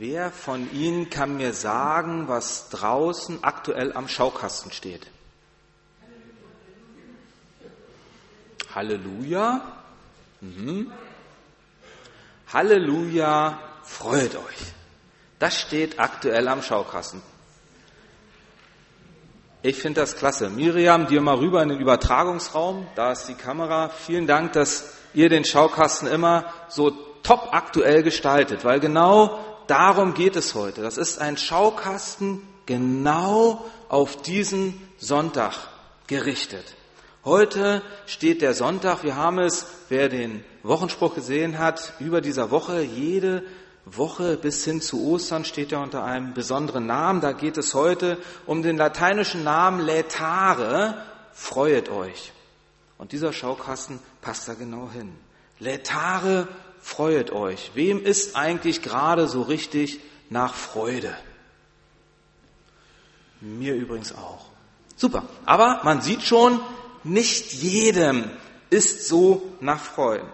Wer von Ihnen kann mir sagen, was draußen aktuell am Schaukasten steht? Halleluja. Mhm. Halleluja, freut euch. Das steht aktuell am Schaukasten. Ich finde das klasse. Miriam, dir mal rüber in den Übertragungsraum. Da ist die Kamera. Vielen Dank, dass ihr den Schaukasten immer so top aktuell gestaltet, weil genau darum geht es heute. Das ist ein Schaukasten genau auf diesen Sonntag gerichtet. Heute steht der Sonntag. Wir haben es, wer den Wochenspruch gesehen hat, über dieser Woche, jede Woche bis hin zu Ostern steht ja unter einem besonderen Namen. Da geht es heute um den lateinischen Namen Lätare. Freuet euch. Und dieser Schaukasten passt da genau hin. Lätare, freuet euch. Wem ist eigentlich gerade so richtig nach Freude? Mir übrigens auch. Super. Aber man sieht schon, nicht jedem ist so nach Freuden.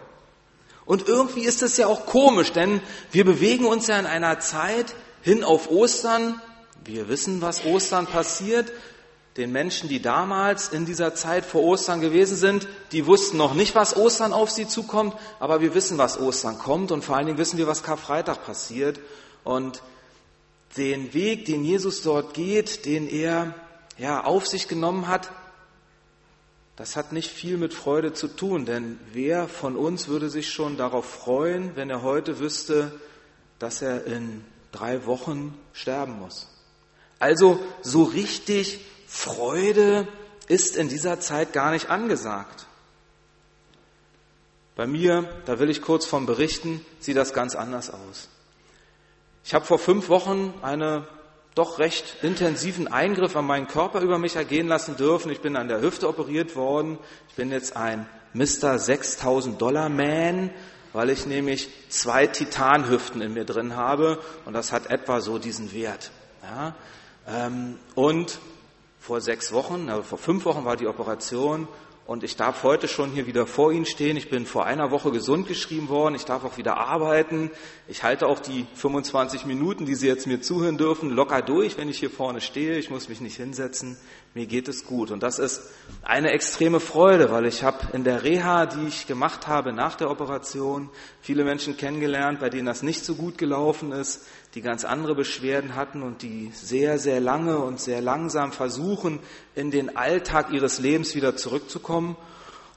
Und irgendwie ist es ja auch komisch, denn wir bewegen uns ja in einer Zeit hin auf Ostern. Wir wissen, was Ostern passiert. Den Menschen, die damals in dieser Zeit vor Ostern gewesen sind, die wussten noch nicht, was Ostern auf sie zukommt, aber wir wissen, was Ostern kommt und vor allen Dingen wissen wir, was Karfreitag passiert. Und den Weg, den Jesus dort geht, den er ja auf sich genommen hat, das hat nicht viel mit Freude zu tun, denn wer von uns würde sich schon darauf freuen, wenn er heute wüsste, dass er in drei Wochen sterben muss? Also so richtig Freude ist in dieser Zeit gar nicht angesagt. Bei mir, da will ich kurz vom berichten, sieht das ganz anders aus. Ich habe vor fünf Wochen eine doch recht intensiven Eingriff an meinen Körper über mich ergehen lassen dürfen. Ich bin an der Hüfte operiert worden. Ich bin jetzt ein Mr. 6000 Dollar Man, weil ich nämlich zwei Titanhüften in mir drin habe und das hat etwa so diesen Wert. Ja? Ähm, und vor sechs Wochen, also vor fünf Wochen war die Operation und ich darf heute schon hier wieder vor Ihnen stehen. Ich bin vor einer Woche gesund geschrieben worden. Ich darf auch wieder arbeiten. Ich halte auch die 25 Minuten, die Sie jetzt mir zuhören dürfen, locker durch, wenn ich hier vorne stehe. Ich muss mich nicht hinsetzen. Mir geht es gut. Und das ist eine extreme Freude, weil ich habe in der Reha, die ich gemacht habe nach der Operation, viele Menschen kennengelernt, bei denen das nicht so gut gelaufen ist, die ganz andere Beschwerden hatten und die sehr, sehr lange und sehr langsam versuchen, in den Alltag ihres Lebens wieder zurückzukommen.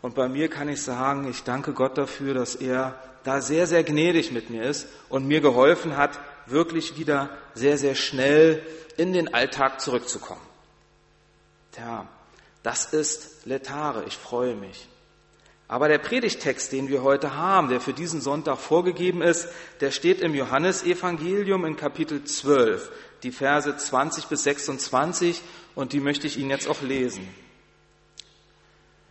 Und bei mir kann ich sagen, ich danke Gott dafür, dass er da sehr, sehr gnädig mit mir ist und mir geholfen hat, wirklich wieder sehr, sehr schnell in den Alltag zurückzukommen. Tja, das ist Letare. Ich freue mich. Aber der Predigtext, den wir heute haben, der für diesen Sonntag vorgegeben ist, der steht im Johannesevangelium in Kapitel 12, die Verse 20 bis 26 und die möchte ich Ihnen jetzt auch lesen.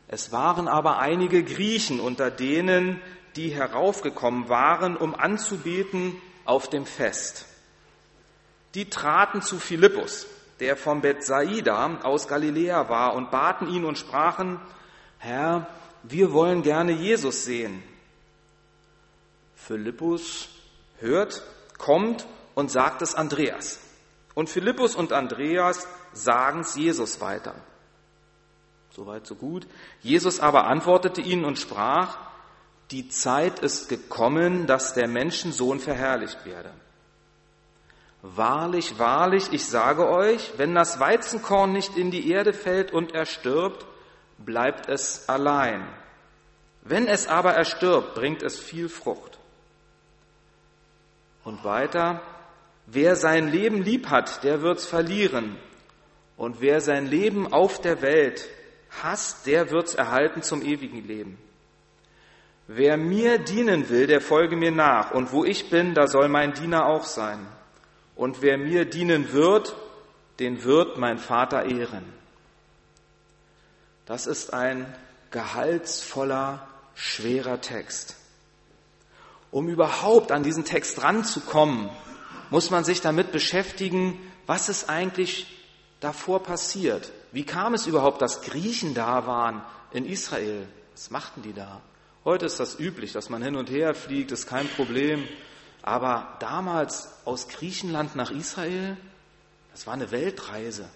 Es waren aber einige Griechen unter denen, die heraufgekommen waren, um anzubeten auf dem Fest. Die traten zu Philippus, der von Bethsaida aus Galiläa war, und baten ihn und sprachen, Herr, wir wollen gerne Jesus sehen. Philippus hört, kommt und sagt es Andreas. Und Philippus und Andreas sagen es Jesus weiter. Soweit, so gut. Jesus aber antwortete ihnen und sprach, die Zeit ist gekommen, dass der Menschensohn verherrlicht werde. Wahrlich, wahrlich, ich sage euch, wenn das Weizenkorn nicht in die Erde fällt und erstirbt, bleibt es allein. Wenn es aber erstirbt, bringt es viel Frucht. Und weiter, wer sein Leben lieb hat, der wird's verlieren. Und wer sein Leben auf der Welt hasst, der wird's erhalten zum ewigen Leben. Wer mir dienen will, der folge mir nach. Und wo ich bin, da soll mein Diener auch sein. Und wer mir dienen wird, den wird mein Vater ehren. Das ist ein gehaltsvoller, schwerer Text. Um überhaupt an diesen Text ranzukommen, muss man sich damit beschäftigen, was ist eigentlich davor passiert. Wie kam es überhaupt, dass Griechen da waren in Israel? Was machten die da? Heute ist das üblich, dass man hin und her fliegt, ist kein Problem. Aber damals aus Griechenland nach Israel, das war eine Weltreise.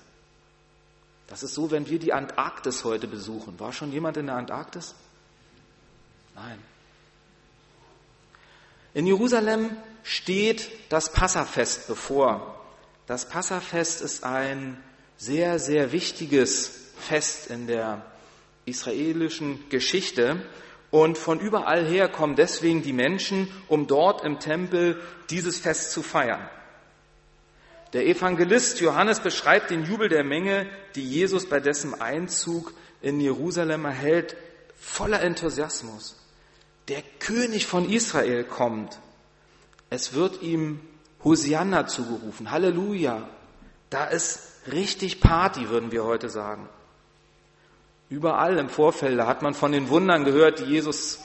Das ist so, wenn wir die Antarktis heute besuchen. War schon jemand in der Antarktis? Nein. In Jerusalem steht das Passafest bevor. Das Passafest ist ein sehr, sehr wichtiges Fest in der israelischen Geschichte. Und von überall her kommen deswegen die Menschen, um dort im Tempel dieses Fest zu feiern. Der Evangelist Johannes beschreibt den Jubel der Menge, die Jesus bei dessen Einzug in Jerusalem erhält, voller Enthusiasmus. Der König von Israel kommt. Es wird ihm Hosianna zugerufen. Halleluja. Da ist richtig Party, würden wir heute sagen. Überall im Vorfeld hat man von den Wundern gehört, die Jesus,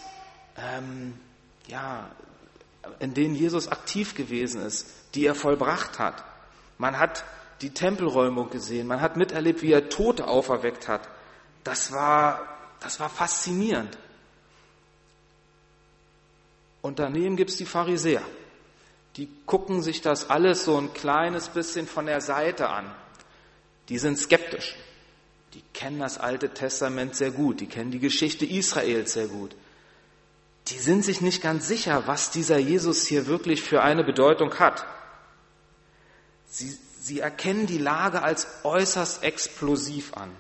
ähm, ja, in denen Jesus aktiv gewesen ist, die er vollbracht hat. Man hat die Tempelräumung gesehen, man hat miterlebt, wie er Tote auferweckt hat. Das war, das war faszinierend. Und daneben gibt es die Pharisäer. Die gucken sich das alles so ein kleines bisschen von der Seite an. Die sind skeptisch. Die kennen das Alte Testament sehr gut. Die kennen die Geschichte Israels sehr gut. Die sind sich nicht ganz sicher, was dieser Jesus hier wirklich für eine Bedeutung hat. Sie, sie erkennen die Lage als äußerst explosiv an.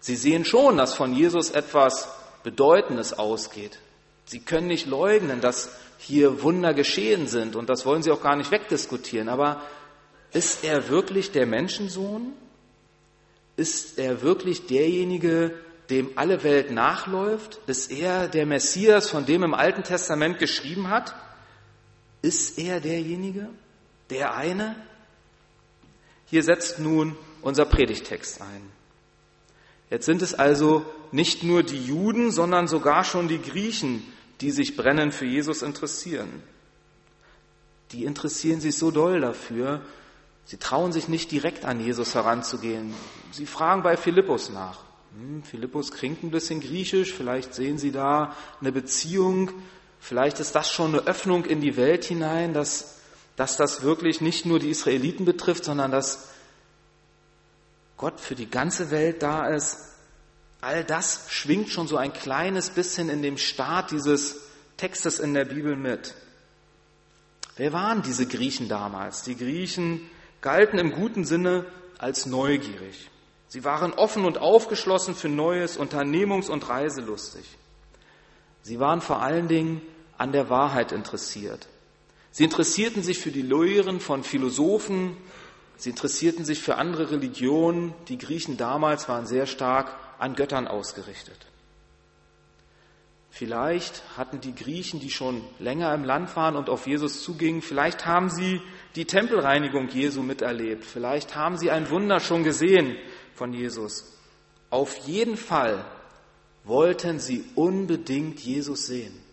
Sie sehen schon, dass von Jesus etwas Bedeutendes ausgeht. Sie können nicht leugnen, dass hier Wunder geschehen sind und das wollen sie auch gar nicht wegdiskutieren. Aber ist er wirklich der Menschensohn? Ist er wirklich derjenige, dem alle Welt nachläuft? Ist er der Messias, von dem im Alten Testament geschrieben hat? Ist er derjenige? Der eine? Hier setzt nun unser Predigtext ein. Jetzt sind es also nicht nur die Juden, sondern sogar schon die Griechen, die sich brennend für Jesus interessieren. Die interessieren sich so doll dafür, sie trauen sich nicht direkt an Jesus heranzugehen. Sie fragen bei Philippus nach. Hm, Philippus klingt ein bisschen griechisch, vielleicht sehen Sie da eine Beziehung, vielleicht ist das schon eine Öffnung in die Welt hinein, dass dass das wirklich nicht nur die Israeliten betrifft, sondern dass Gott für die ganze Welt da ist. All das schwingt schon so ein kleines bisschen in dem Start dieses Textes in der Bibel mit. Wer waren diese Griechen damals? Die Griechen galten im guten Sinne als neugierig. Sie waren offen und aufgeschlossen für Neues, unternehmungs- und reiselustig. Sie waren vor allen Dingen an der Wahrheit interessiert. Sie interessierten sich für die Lehren von Philosophen, sie interessierten sich für andere Religionen. Die Griechen damals waren sehr stark an Göttern ausgerichtet. Vielleicht hatten die Griechen, die schon länger im Land waren und auf Jesus zugingen, vielleicht haben sie die Tempelreinigung Jesu miterlebt, vielleicht haben sie ein Wunder schon gesehen von Jesus. Auf jeden Fall wollten sie unbedingt Jesus sehen.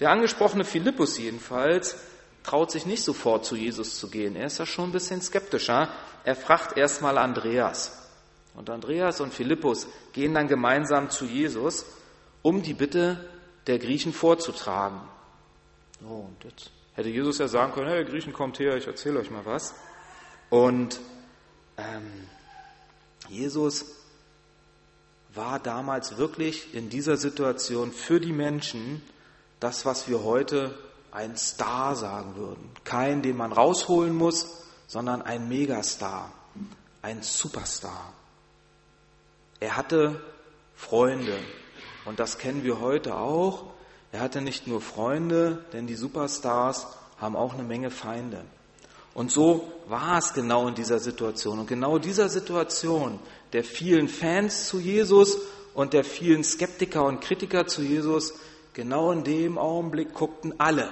Der angesprochene Philippus jedenfalls traut sich nicht sofort zu Jesus zu gehen. Er ist ja schon ein bisschen skeptischer. Er fragt erstmal Andreas. Und Andreas und Philippus gehen dann gemeinsam zu Jesus, um die Bitte der Griechen vorzutragen. Oh, und jetzt hätte Jesus ja sagen können, hey Griechen, kommt her, ich erzähle euch mal was. Und ähm, Jesus war damals wirklich in dieser Situation für die Menschen das, was wir heute ein Star sagen würden. Kein, den man rausholen muss, sondern ein Megastar, ein Superstar. Er hatte Freunde und das kennen wir heute auch. Er hatte nicht nur Freunde, denn die Superstars haben auch eine Menge Feinde. Und so war es genau in dieser Situation. Und genau dieser Situation der vielen Fans zu Jesus und der vielen Skeptiker und Kritiker zu Jesus Genau in dem Augenblick guckten alle,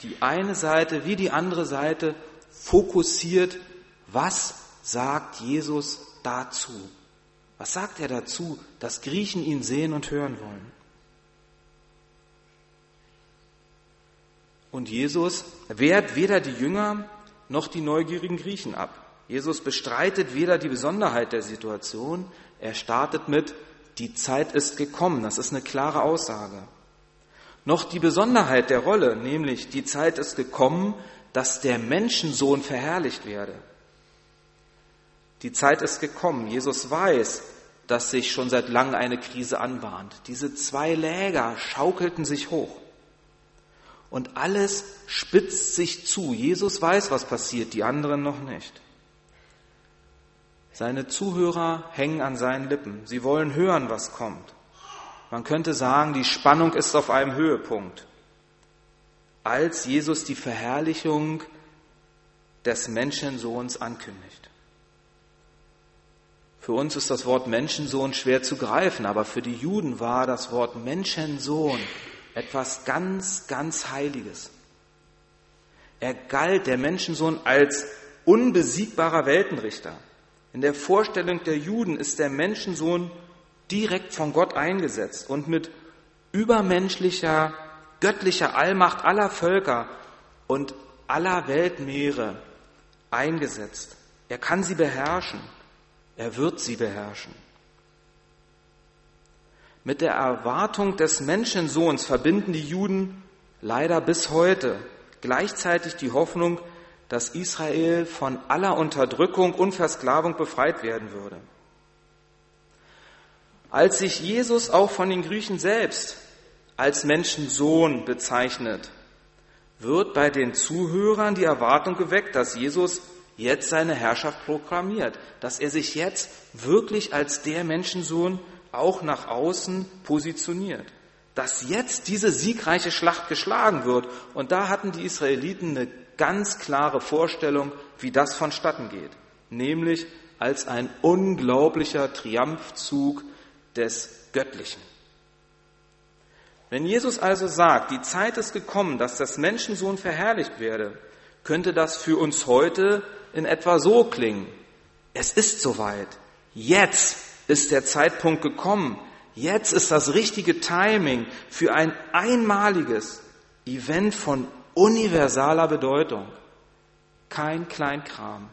die eine Seite wie die andere Seite, fokussiert, was sagt Jesus dazu? Was sagt er dazu, dass Griechen ihn sehen und hören wollen? Und Jesus wehrt weder die Jünger noch die neugierigen Griechen ab. Jesus bestreitet weder die Besonderheit der Situation, er startet mit, die Zeit ist gekommen. Das ist eine klare Aussage. Noch die Besonderheit der Rolle, nämlich die Zeit ist gekommen, dass der Menschensohn verherrlicht werde. Die Zeit ist gekommen. Jesus weiß, dass sich schon seit langem eine Krise anbahnt. Diese zwei Läger schaukelten sich hoch. Und alles spitzt sich zu. Jesus weiß, was passiert, die anderen noch nicht. Seine Zuhörer hängen an seinen Lippen. Sie wollen hören, was kommt. Man könnte sagen, die Spannung ist auf einem Höhepunkt. Als Jesus die Verherrlichung des Menschensohns ankündigt. Für uns ist das Wort Menschensohn schwer zu greifen, aber für die Juden war das Wort Menschensohn etwas ganz, ganz Heiliges. Er galt der Menschensohn als unbesiegbarer Weltenrichter. In der Vorstellung der Juden ist der Menschensohn direkt von Gott eingesetzt und mit übermenschlicher, göttlicher Allmacht aller Völker und aller Weltmeere eingesetzt. Er kann sie beherrschen. Er wird sie beherrschen. Mit der Erwartung des Menschensohns verbinden die Juden leider bis heute gleichzeitig die Hoffnung, dass Israel von aller Unterdrückung und Versklavung befreit werden würde. Als sich Jesus auch von den Griechen selbst als Menschensohn bezeichnet, wird bei den Zuhörern die Erwartung geweckt, dass Jesus jetzt seine Herrschaft proklamiert, dass er sich jetzt wirklich als der Menschensohn auch nach außen positioniert, dass jetzt diese siegreiche Schlacht geschlagen wird. Und da hatten die Israeliten eine ganz klare Vorstellung, wie das vonstatten geht, nämlich als ein unglaublicher Triumphzug des Göttlichen. Wenn Jesus also sagt, die Zeit ist gekommen, dass das Menschensohn verherrlicht werde, könnte das für uns heute in etwa so klingen. Es ist soweit. Jetzt ist der Zeitpunkt gekommen. Jetzt ist das richtige Timing für ein einmaliges Event von universaler Bedeutung. Kein Kleinkram.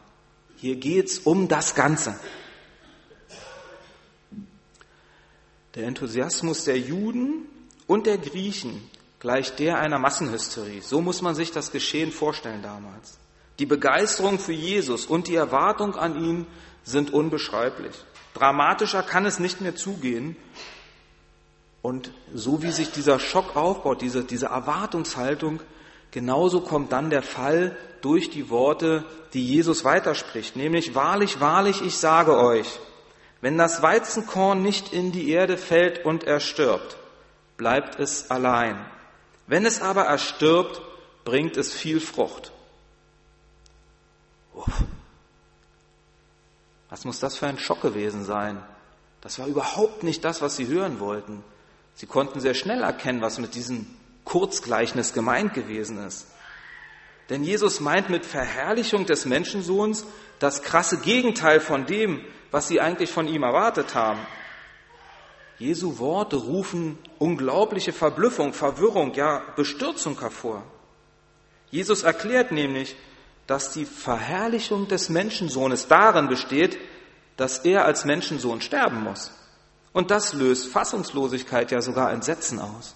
Hier geht's um das Ganze. Der Enthusiasmus der Juden und der Griechen gleicht der einer Massenhysterie. So muss man sich das Geschehen vorstellen damals. Die Begeisterung für Jesus und die Erwartung an ihn sind unbeschreiblich. Dramatischer kann es nicht mehr zugehen. Und so wie sich dieser Schock aufbaut, diese, diese Erwartungshaltung, genauso kommt dann der Fall durch die Worte, die Jesus weiterspricht, nämlich wahrlich, wahrlich, ich sage euch, wenn das Weizenkorn nicht in die Erde fällt und erstirbt, bleibt es allein. Wenn es aber erstirbt, bringt es viel Frucht. Uff. Was muss das für ein Schock gewesen sein? Das war überhaupt nicht das, was sie hören wollten. Sie konnten sehr schnell erkennen, was mit diesem Kurzgleichnis gemeint gewesen ist. Denn Jesus meint mit Verherrlichung des Menschensohns das krasse Gegenteil von dem, was sie eigentlich von ihm erwartet haben. Jesu Worte rufen unglaubliche Verblüffung, Verwirrung, ja Bestürzung hervor. Jesus erklärt nämlich, dass die Verherrlichung des Menschensohnes darin besteht, dass er als Menschensohn sterben muss. Und das löst Fassungslosigkeit, ja sogar Entsetzen aus.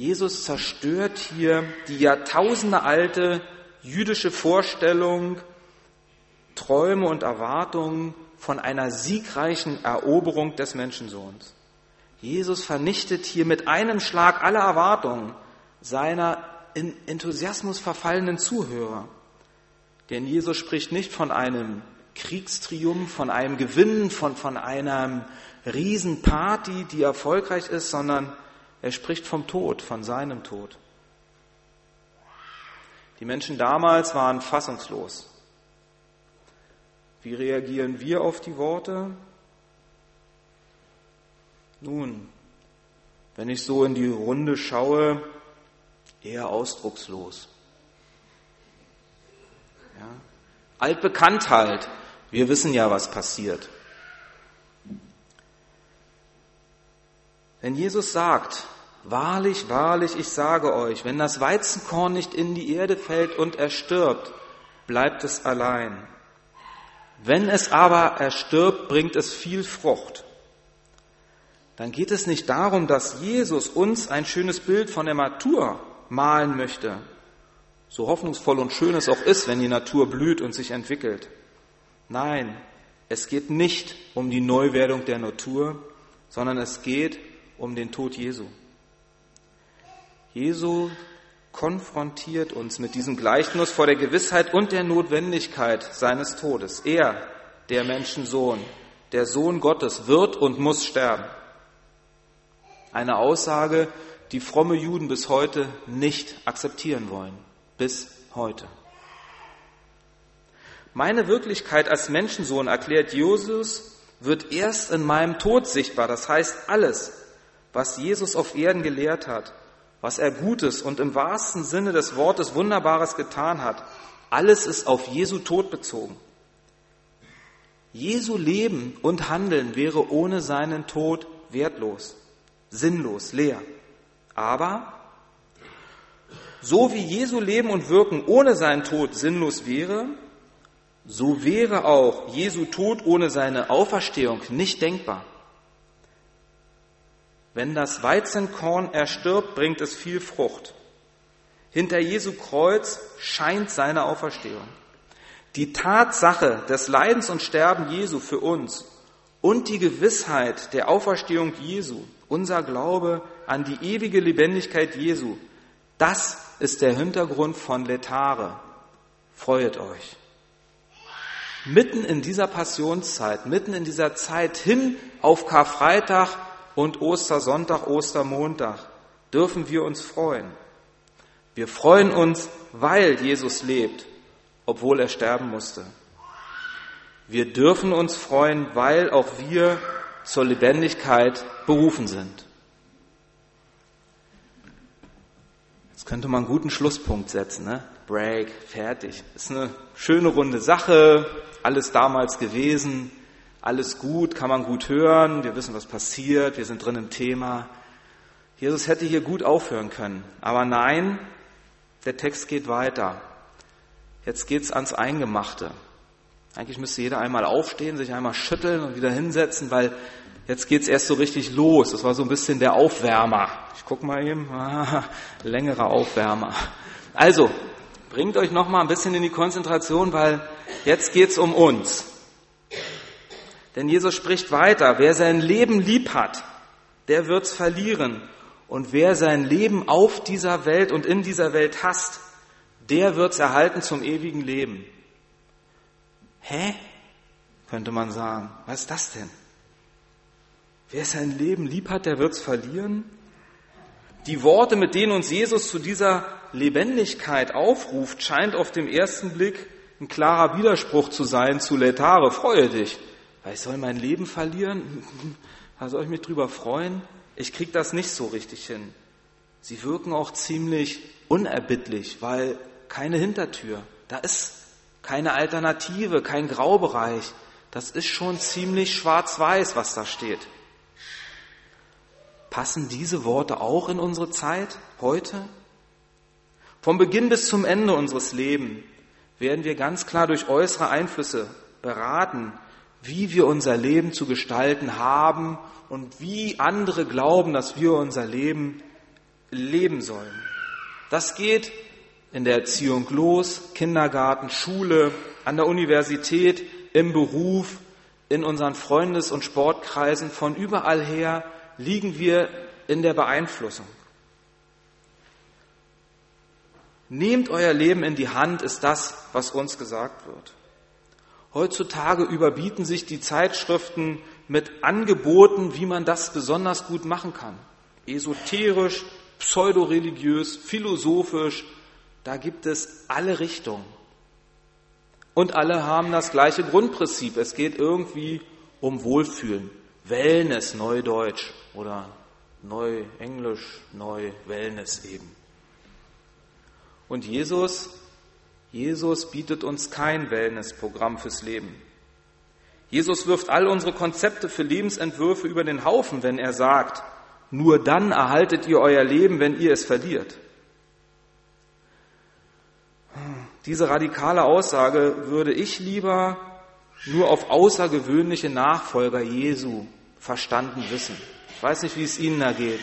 Jesus zerstört hier die jahrtausendealte jüdische Vorstellung, Träume und Erwartungen von einer siegreichen Eroberung des Menschensohns. Jesus vernichtet hier mit einem Schlag alle Erwartungen seiner in Enthusiasmus verfallenen Zuhörer. Denn Jesus spricht nicht von einem Kriegstriumph, von einem Gewinn, von, von einer Riesenparty, die erfolgreich ist, sondern er spricht vom Tod, von seinem Tod. Die Menschen damals waren fassungslos. Wie reagieren wir auf die Worte? Nun, wenn ich so in die Runde schaue, eher ausdruckslos. Ja? Altbekannt. Wir wissen ja, was passiert. Wenn Jesus sagt, wahrlich, wahrlich, ich sage euch, wenn das Weizenkorn nicht in die Erde fällt und erstirbt, bleibt es allein. Wenn es aber erstirbt, bringt es viel Frucht dann geht es nicht darum, dass Jesus uns ein schönes Bild von der Natur malen möchte, so hoffnungsvoll und schön es auch ist, wenn die Natur blüht und sich entwickelt. Nein, es geht nicht um die Neuwerdung der Natur, sondern es geht um den Tod Jesu. Jesu konfrontiert uns mit diesem Gleichnis vor der Gewissheit und der Notwendigkeit seines Todes. Er, der Menschensohn, der Sohn Gottes, wird und muss sterben. Eine Aussage, die fromme Juden bis heute nicht akzeptieren wollen. Bis heute. Meine Wirklichkeit als Menschensohn, erklärt Jesus, wird erst in meinem Tod sichtbar. Das heißt, alles, was Jesus auf Erden gelehrt hat, was er Gutes und im wahrsten Sinne des Wortes Wunderbares getan hat, alles ist auf Jesu Tod bezogen. Jesu Leben und Handeln wäre ohne seinen Tod wertlos, sinnlos, leer. Aber so wie Jesu Leben und Wirken ohne seinen Tod sinnlos wäre, so wäre auch Jesu Tod ohne seine Auferstehung nicht denkbar. Wenn das Weizenkorn erstirbt, bringt es viel Frucht. Hinter Jesu Kreuz scheint seine Auferstehung. Die Tatsache des Leidens und Sterben Jesu für uns und die Gewissheit der Auferstehung Jesu, unser Glaube an die ewige Lebendigkeit Jesu, das ist der Hintergrund von Letare. Freuet euch mitten in dieser Passionszeit, mitten in dieser Zeit hin auf Karfreitag und Ostersonntag, Ostermontag, dürfen wir uns freuen. Wir freuen uns, weil Jesus lebt, obwohl er sterben musste. Wir dürfen uns freuen, weil auch wir zur Lebendigkeit berufen sind. Jetzt könnte man einen guten Schlusspunkt setzen. Ne? Break, fertig. Ist eine schöne runde Sache, alles damals gewesen, alles gut, kann man gut hören, wir wissen, was passiert, wir sind drin im Thema. Jesus hätte hier gut aufhören können, aber nein, der Text geht weiter. Jetzt geht's ans Eingemachte. Eigentlich müsste jeder einmal aufstehen, sich einmal schütteln und wieder hinsetzen, weil jetzt geht's erst so richtig los. Das war so ein bisschen der Aufwärmer. Ich guck mal eben, ah, längerer Aufwärmer. Also, bringt euch noch mal ein bisschen in die Konzentration, weil Jetzt geht's um uns. Denn Jesus spricht weiter, wer sein Leben lieb hat, der wird's verlieren. Und wer sein Leben auf dieser Welt und in dieser Welt hasst, der wird's erhalten zum ewigen Leben. Hä? Könnte man sagen. Was ist das denn? Wer sein Leben lieb hat, der wird's verlieren? Die Worte, mit denen uns Jesus zu dieser Lebendigkeit aufruft, scheint auf den ersten Blick ein klarer Widerspruch zu sein zu Letare, freue dich. Weil ich soll mein Leben verlieren? Da soll ich mich drüber freuen? Ich krieg das nicht so richtig hin. Sie wirken auch ziemlich unerbittlich, weil keine Hintertür. Da ist keine Alternative, kein Graubereich. Das ist schon ziemlich schwarz-weiß, was da steht. Passen diese Worte auch in unsere Zeit heute? Vom Beginn bis zum Ende unseres Lebens werden wir ganz klar durch äußere Einflüsse beraten, wie wir unser Leben zu gestalten haben und wie andere glauben, dass wir unser Leben leben sollen. Das geht in der Erziehung los, Kindergarten, Schule, an der Universität, im Beruf, in unseren Freundes- und Sportkreisen, von überall her liegen wir in der Beeinflussung. Nehmt euer Leben in die Hand, ist das, was uns gesagt wird. Heutzutage überbieten sich die Zeitschriften mit Angeboten, wie man das besonders gut machen kann. Esoterisch, pseudoreligiös, philosophisch, da gibt es alle Richtungen. Und alle haben das gleiche Grundprinzip. Es geht irgendwie um Wohlfühlen. Wellness, Neudeutsch oder Neuenglisch, Neu Wellness eben. Und Jesus, Jesus bietet uns kein Wellnessprogramm fürs Leben. Jesus wirft all unsere Konzepte für Lebensentwürfe über den Haufen, wenn er sagt, nur dann erhaltet ihr euer Leben, wenn ihr es verliert. Diese radikale Aussage würde ich lieber nur auf außergewöhnliche Nachfolger Jesu verstanden wissen. Ich weiß nicht, wie es Ihnen da geht.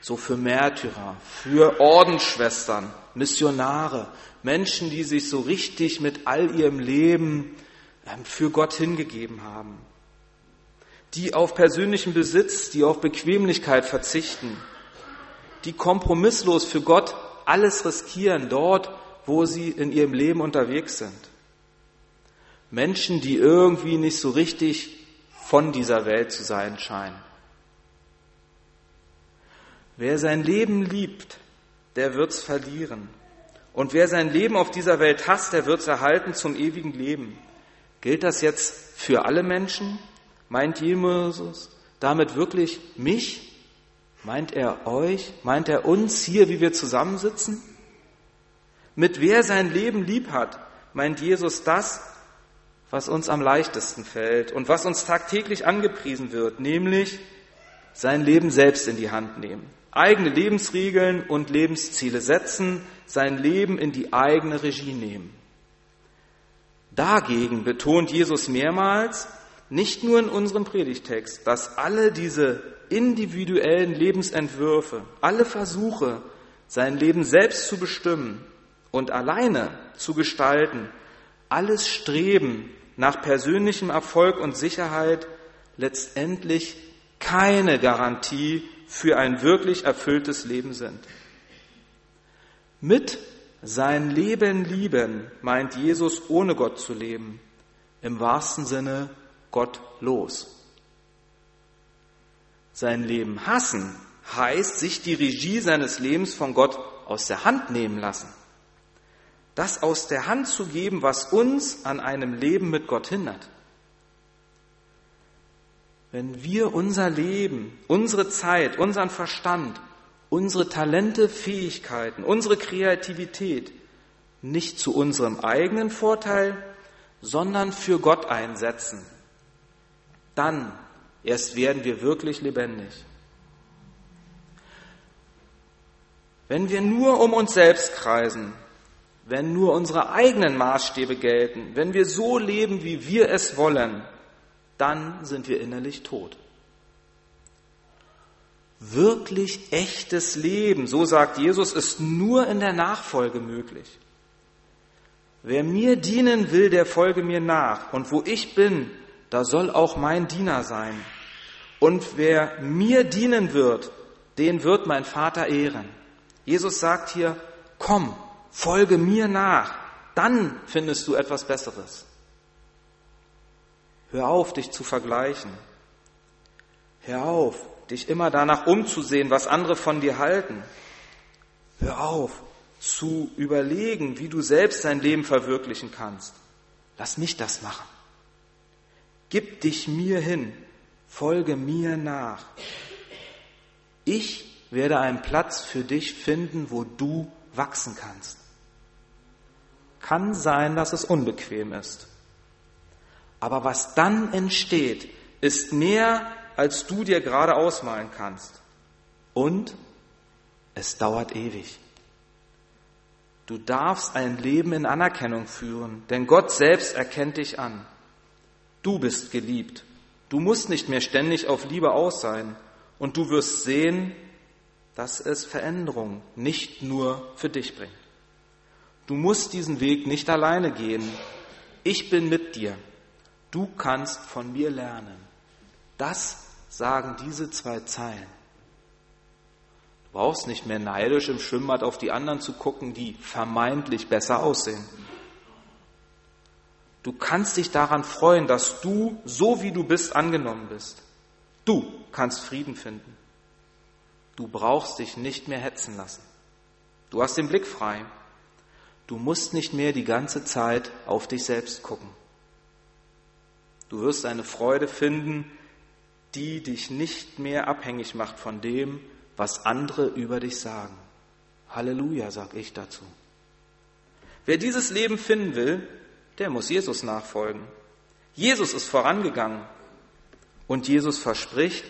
So für Märtyrer, für Ordensschwestern, Missionare, Menschen, die sich so richtig mit all ihrem Leben ähm, für Gott hingegeben haben. Die auf persönlichen Besitz, die auf Bequemlichkeit verzichten. Die kompromisslos für Gott alles riskieren, dort, wo sie in ihrem Leben unterwegs sind. Menschen, die irgendwie nicht so richtig von dieser Welt zu sein scheinen. Wer sein Leben liebt, der wird's verlieren. Und wer sein Leben auf dieser Welt hasst, der wird's erhalten zum ewigen Leben. Gilt das jetzt für alle Menschen? Meint Jesus damit wirklich mich? Meint er euch? Meint er uns hier, wie wir zusammensitzen? Mit wer sein Leben lieb hat, meint Jesus das, was uns am leichtesten fällt und was uns tagtäglich angepriesen wird, nämlich sein Leben selbst in die Hand nehmen, eigene Lebensregeln und Lebensziele setzen, sein Leben in die eigene Regie nehmen. Dagegen betont Jesus mehrmals, nicht nur in unserem Predigtext, dass alle diese individuellen Lebensentwürfe, alle Versuche, sein Leben selbst zu bestimmen und alleine zu gestalten, alles Streben nach persönlichem Erfolg und Sicherheit letztendlich keine Garantie für ein wirklich erfülltes Leben sind. Mit sein Leben lieben meint Jesus ohne Gott zu leben, im wahrsten Sinne gottlos. Sein Leben hassen heißt sich die Regie seines Lebens von Gott aus der Hand nehmen lassen das aus der Hand zu geben, was uns an einem Leben mit Gott hindert. Wenn wir unser Leben, unsere Zeit, unseren Verstand, unsere Talente, Fähigkeiten, unsere Kreativität nicht zu unserem eigenen Vorteil, sondern für Gott einsetzen, dann erst werden wir wirklich lebendig. Wenn wir nur um uns selbst kreisen, wenn nur unsere eigenen Maßstäbe gelten, wenn wir so leben, wie wir es wollen, dann sind wir innerlich tot. Wirklich echtes Leben, so sagt Jesus, ist nur in der Nachfolge möglich. Wer mir dienen will, der folge mir nach. Und wo ich bin, da soll auch mein Diener sein. Und wer mir dienen wird, den wird mein Vater ehren. Jesus sagt hier, komm, folge mir nach, dann findest du etwas Besseres. Hör auf, dich zu vergleichen. Hör auf, dich immer danach umzusehen, was andere von dir halten. Hör auf, zu überlegen, wie du selbst dein Leben verwirklichen kannst. Lass mich das machen. Gib dich mir hin, folge mir nach. Ich werde einen Platz für dich finden, wo du wachsen kannst. Kann sein, dass es unbequem ist. Aber was dann entsteht, ist mehr, als du dir gerade ausmalen kannst. Und es dauert ewig. Du darfst ein Leben in Anerkennung führen, denn Gott selbst erkennt dich an. Du bist geliebt. Du musst nicht mehr ständig auf Liebe aus sein. Und du wirst sehen, dass es Veränderung nicht nur für dich bringt. Du musst diesen Weg nicht alleine gehen. Ich bin mit dir. Du kannst von mir lernen. Das sagen diese zwei Zeilen. Du brauchst nicht mehr neidisch im Schwimmbad auf die anderen zu gucken, die vermeintlich besser aussehen. Du kannst dich daran freuen, dass du, so wie du bist, angenommen bist. Du kannst Frieden finden. Du brauchst dich nicht mehr hetzen lassen. Du hast den Blick frei. Du musst nicht mehr die ganze Zeit auf dich selbst gucken. Du wirst eine Freude finden, die dich nicht mehr abhängig macht von dem, was andere über dich sagen. Halleluja, sag ich dazu. Wer dieses Leben finden will, der muss Jesus nachfolgen. Jesus ist vorangegangen und Jesus verspricht,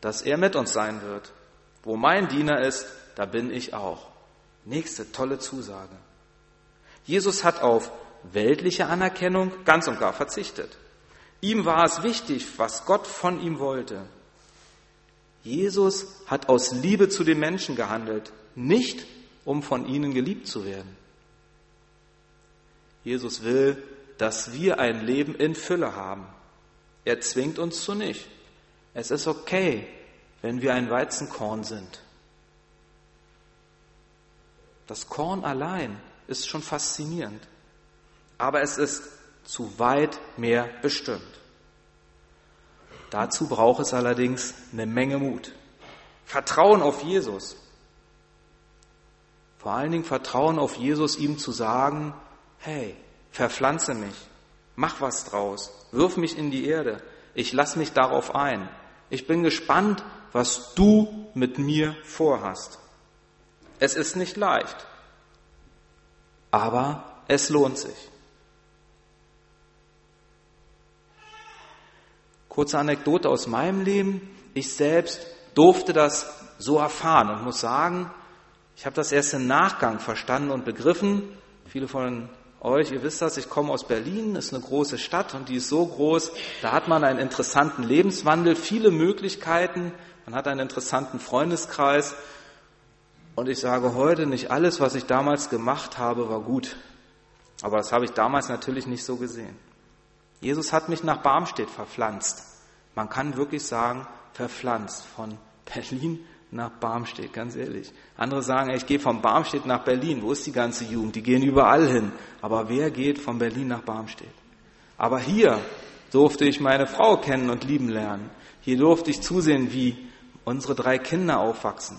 dass er mit uns sein wird. Wo mein Diener ist, da bin ich auch. Nächste tolle Zusage. Jesus hat auf weltliche Anerkennung ganz und gar verzichtet. Ihm war es wichtig, was Gott von ihm wollte. Jesus hat aus Liebe zu den Menschen gehandelt, nicht um von ihnen geliebt zu werden. Jesus will, dass wir ein Leben in Fülle haben. Er zwingt uns zu nicht. Es ist okay, wenn wir ein Weizenkorn sind. Das Korn allein ist schon faszinierend, aber es ist zu weit mehr bestimmt. Dazu braucht es allerdings eine Menge Mut. Vertrauen auf Jesus. Vor allen Dingen Vertrauen auf Jesus, ihm zu sagen, hey, verpflanze mich, mach was draus, wirf mich in die Erde, ich lass mich darauf ein. Ich bin gespannt, was du mit mir vorhast. Es ist nicht leicht, aber es lohnt sich. Kurze Anekdote aus meinem Leben. Ich selbst durfte das so erfahren und muss sagen, ich habe das erst im Nachgang verstanden und begriffen. Viele von euch, ihr wisst das, ich komme aus Berlin, ist eine große Stadt und die ist so groß, da hat man einen interessanten Lebenswandel, viele Möglichkeiten, man hat einen interessanten Freundeskreis und ich sage heute, nicht alles, was ich damals gemacht habe, war gut. Aber das habe ich damals natürlich nicht so gesehen. Jesus hat mich nach Barmstedt verpflanzt. Man kann wirklich sagen, verpflanzt von Berlin nach Barmstedt, ganz ehrlich. Andere sagen, ich gehe von Barmstedt nach Berlin. Wo ist die ganze Jugend? Die gehen überall hin. Aber wer geht von Berlin nach Barmstedt? Aber hier durfte ich meine Frau kennen und lieben lernen. Hier durfte ich zusehen, wie unsere drei Kinder aufwachsen.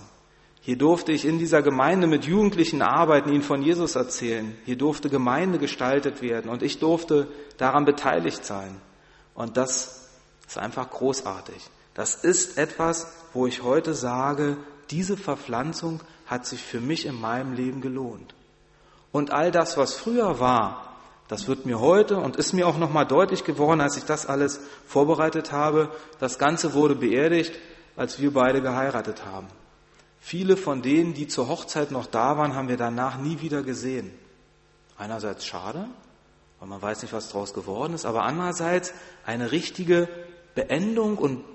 Hier durfte ich in dieser Gemeinde mit Jugendlichen arbeiten, ihnen von Jesus erzählen. Hier durfte Gemeinde gestaltet werden und ich durfte daran beteiligt sein. Und das ist einfach großartig. Das ist etwas, wo ich heute sage, diese Verpflanzung hat sich für mich in meinem Leben gelohnt. Und all das, was früher war, das wird mir heute und ist mir auch nochmal deutlich geworden, als ich das alles vorbereitet habe. Das Ganze wurde beerdigt, als wir beide geheiratet haben. Viele von denen, die zur Hochzeit noch da waren, haben wir danach nie wieder gesehen. Einerseits schade, weil man weiß nicht, was daraus geworden ist, aber andererseits eine richtige Beendung und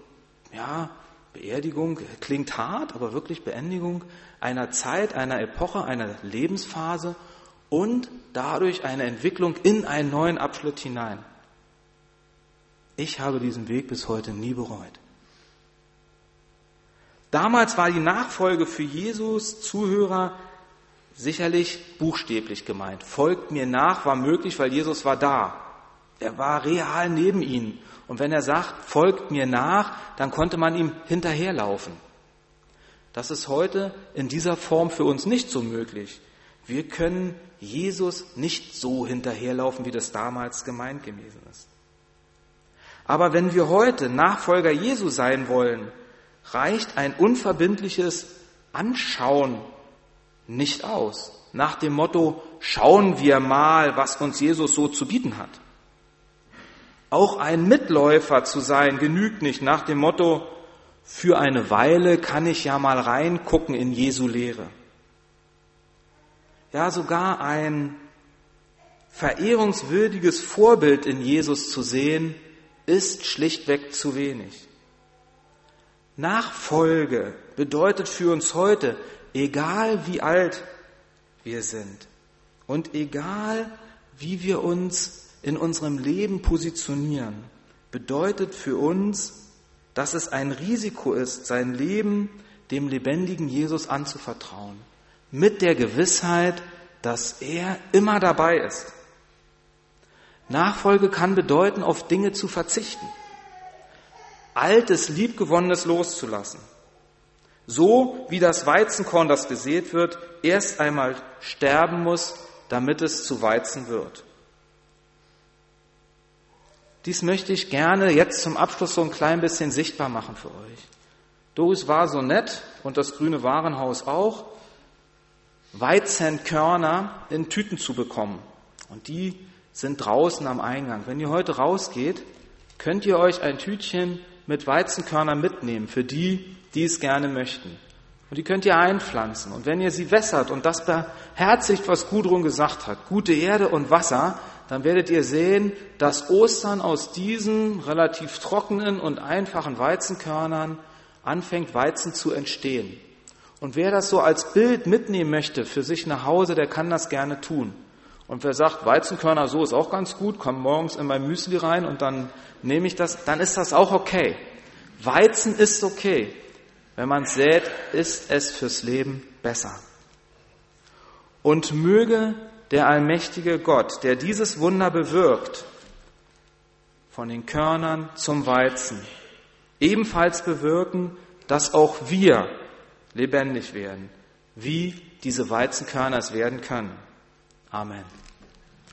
ja, Beerdigung klingt hart, aber wirklich Beendigung einer Zeit, einer Epoche, einer Lebensphase und dadurch eine Entwicklung in einen neuen Abschnitt hinein. Ich habe diesen Weg bis heute nie bereut. Damals war die Nachfolge für Jesus Zuhörer sicherlich buchstäblich gemeint. Folgt mir nach war möglich, weil Jesus war da. Er war real neben ihnen. Und wenn er sagt, folgt mir nach, dann konnte man ihm hinterherlaufen. Das ist heute in dieser Form für uns nicht so möglich. Wir können Jesus nicht so hinterherlaufen, wie das damals gemeint gewesen ist. Aber wenn wir heute Nachfolger Jesu sein wollen, reicht ein unverbindliches Anschauen nicht aus. Nach dem Motto, schauen wir mal, was uns Jesus so zu bieten hat. Auch ein Mitläufer zu sein genügt nicht nach dem Motto, für eine Weile kann ich ja mal reingucken in Jesu Lehre. Ja, sogar ein verehrungswürdiges Vorbild in Jesus zu sehen, ist schlichtweg zu wenig. Nachfolge bedeutet für uns heute, egal wie alt wir sind und egal wie wir uns in unserem Leben positionieren, bedeutet für uns, dass es ein Risiko ist, sein Leben dem lebendigen Jesus anzuvertrauen, mit der Gewissheit, dass er immer dabei ist. Nachfolge kann bedeuten, auf Dinge zu verzichten. Altes, Liebgewonnenes loszulassen. So wie das Weizenkorn, das gesät wird, erst einmal sterben muss, damit es zu Weizen wird. Dies möchte ich gerne jetzt zum Abschluss so ein klein bisschen sichtbar machen für euch. Doris war so nett und das grüne Warenhaus auch, Weizenkörner in Tüten zu bekommen. Und die sind draußen am Eingang. Wenn ihr heute rausgeht, könnt ihr euch ein Tütchen mit Weizenkörnern mitnehmen für die, die es gerne möchten. Und die könnt ihr einpflanzen. Und wenn ihr sie wässert und das beherzigt, was Gudrun gesagt hat, gute Erde und Wasser, dann werdet ihr sehen, dass Ostern aus diesen relativ trockenen und einfachen Weizenkörnern anfängt Weizen zu entstehen. Und wer das so als Bild mitnehmen möchte für sich nach Hause, der kann das gerne tun. Und wer sagt, Weizenkörner so ist auch ganz gut, kommt morgens in mein Müsli rein und dann nehme ich das, dann ist das auch okay. Weizen ist okay. Wenn man sät, ist es fürs Leben besser. Und möge der allmächtige Gott, der dieses Wunder bewirkt, von den Körnern zum Weizen, ebenfalls bewirken, dass auch wir lebendig werden, wie diese Weizenkörner es werden können. Amen.